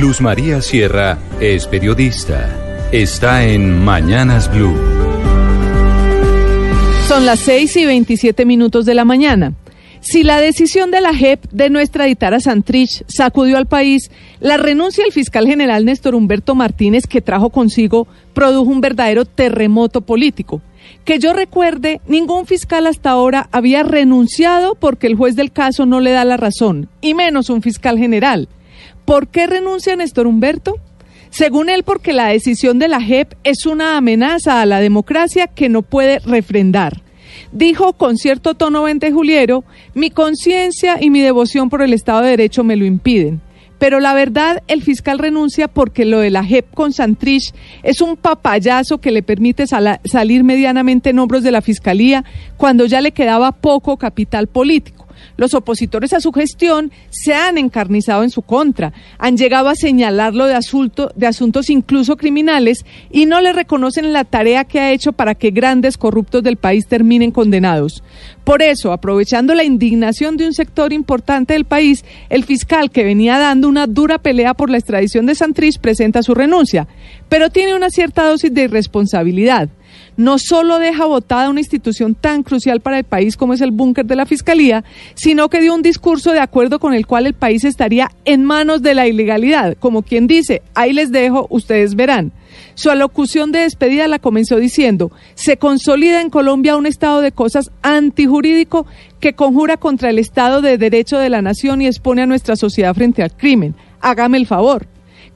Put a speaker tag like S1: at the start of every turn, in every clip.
S1: Luz María Sierra es periodista. Está en Mañanas Blue.
S2: Son las 6 y 27 minutos de la mañana. Si la decisión de la JEP de no extraditar a Santrich sacudió al país, la renuncia del fiscal general Néstor Humberto Martínez que trajo consigo produjo un verdadero terremoto político. Que yo recuerde, ningún fiscal hasta ahora había renunciado porque el juez del caso no le da la razón, y menos un fiscal general. ¿Por qué renuncia Néstor Humberto? Según él, porque la decisión de la JEP es una amenaza a la democracia que no puede refrendar. Dijo con cierto tono Juliero, mi conciencia y mi devoción por el Estado de Derecho me lo impiden. Pero la verdad, el fiscal renuncia porque lo de la JEP con Santrich es un papayazo que le permite salir medianamente en hombros de la fiscalía cuando ya le quedaba poco capital político. Los opositores a su gestión se han encarnizado en su contra, han llegado a señalarlo de, de asuntos incluso criminales y no le reconocen la tarea que ha hecho para que grandes corruptos del país terminen condenados. Por eso, aprovechando la indignación de un sector importante del país, el fiscal que venía dando una dura pelea por la extradición de Santrich presenta su renuncia, pero tiene una cierta dosis de irresponsabilidad no solo deja votada una institución tan crucial para el país como es el búnker de la Fiscalía, sino que dio un discurso de acuerdo con el cual el país estaría en manos de la ilegalidad, como quien dice, ahí les dejo, ustedes verán. Su alocución de despedida la comenzó diciendo, se consolida en Colombia un estado de cosas antijurídico que conjura contra el Estado de Derecho de la Nación y expone a nuestra sociedad frente al crimen. Hágame el favor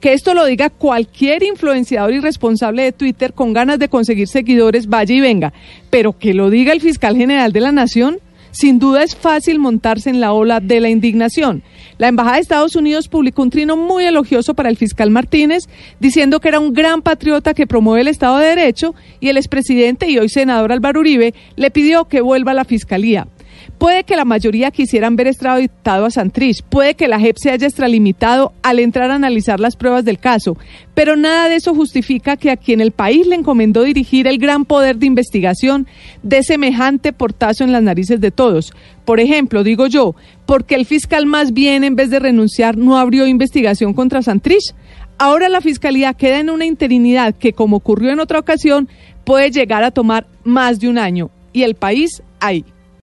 S2: que esto lo diga cualquier influenciador irresponsable de Twitter con ganas de conseguir seguidores, vaya y venga, pero que lo diga el fiscal general de la Nación, sin duda es fácil montarse en la ola de la indignación. La Embajada de Estados Unidos publicó un trino muy elogioso para el fiscal Martínez, diciendo que era un gran patriota que promueve el Estado de Derecho y el expresidente y hoy senador Álvaro Uribe le pidió que vuelva a la fiscalía. Puede que la mayoría quisieran ver extraditado a Santrich, puede que la JEP se haya extralimitado al entrar a analizar las pruebas del caso, pero nada de eso justifica que a quien el país le encomendó dirigir el gran poder de investigación dé semejante portazo en las narices de todos. Por ejemplo, digo yo, porque el fiscal más bien en vez de renunciar no abrió investigación contra Santrich. Ahora la fiscalía queda en una interinidad que, como ocurrió en otra ocasión, puede llegar a tomar más de un año y el país ahí.